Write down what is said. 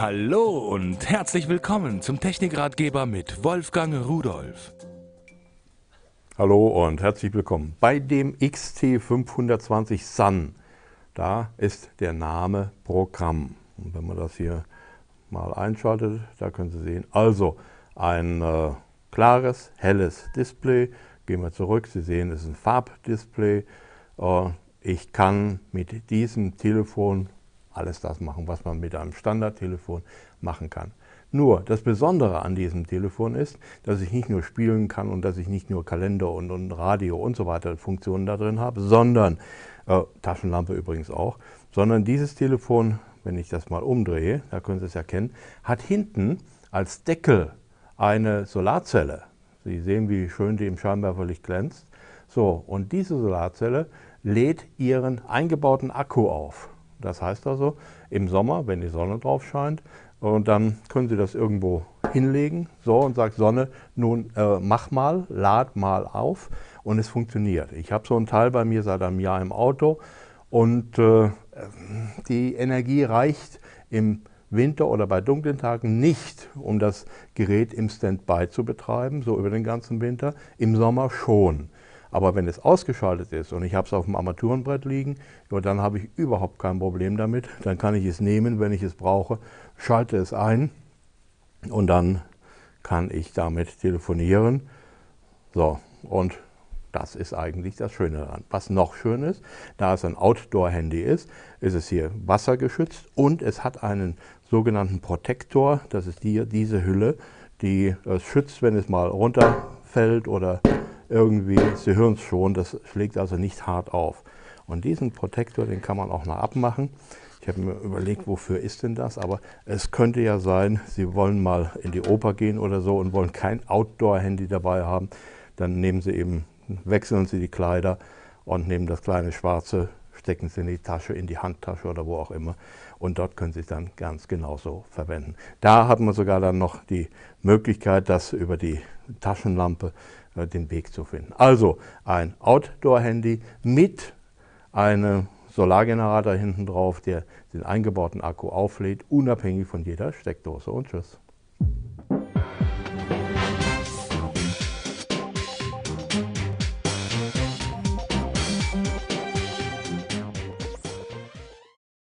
Hallo und herzlich willkommen zum Technikratgeber mit Wolfgang Rudolf. Hallo und herzlich willkommen bei dem XT520 Sun. Da ist der Name Programm. Und wenn man das hier mal einschaltet, da können Sie sehen, also ein äh, klares, helles Display. Gehen wir zurück, Sie sehen, es ist ein Farbdisplay. Äh, ich kann mit diesem Telefon alles das machen, was man mit einem Standardtelefon machen kann. Nur das Besondere an diesem Telefon ist, dass ich nicht nur spielen kann und dass ich nicht nur Kalender und, und Radio und so weiter Funktionen da drin habe, sondern, äh, Taschenlampe übrigens auch, sondern dieses Telefon, wenn ich das mal umdrehe, da können Sie es erkennen, hat hinten als Deckel eine Solarzelle. Sie sehen, wie schön die im Scheinwerferlicht glänzt. So, und diese Solarzelle lädt Ihren eingebauten Akku auf. Das heißt also, im Sommer, wenn die Sonne drauf scheint, und dann können Sie das irgendwo hinlegen so, und sagt Sonne, nun äh, mach mal, lad mal auf und es funktioniert. Ich habe so ein Teil bei mir seit einem Jahr im Auto und äh, die Energie reicht im Winter oder bei dunklen Tagen nicht, um das Gerät im Standby zu betreiben, so über den ganzen Winter, im Sommer schon. Aber wenn es ausgeschaltet ist und ich habe es auf dem Armaturenbrett liegen, ja, dann habe ich überhaupt kein Problem damit. Dann kann ich es nehmen, wenn ich es brauche, schalte es ein und dann kann ich damit telefonieren. So, und das ist eigentlich das Schöne daran. Was noch schön ist, da es ein Outdoor-Handy ist, ist es hier wassergeschützt und es hat einen sogenannten Protektor. Das ist die, diese Hülle, die es schützt, wenn es mal runterfällt oder irgendwie, Sie hören es schon, das schlägt also nicht hart auf. Und diesen Protektor, den kann man auch noch abmachen. Ich habe mir überlegt, wofür ist denn das? Aber es könnte ja sein, Sie wollen mal in die Oper gehen oder so und wollen kein Outdoor-Handy dabei haben. Dann nehmen Sie eben, wechseln Sie die Kleider und nehmen das kleine schwarze, stecken Sie in die Tasche, in die Handtasche oder wo auch immer. Und dort können Sie es dann ganz genauso verwenden. Da hat man sogar dann noch die Möglichkeit, das über die Taschenlampe den Weg zu finden. Also ein Outdoor-Handy mit einem Solargenerator hinten drauf, der den eingebauten Akku auflädt, unabhängig von jeder Steckdose. Und tschüss.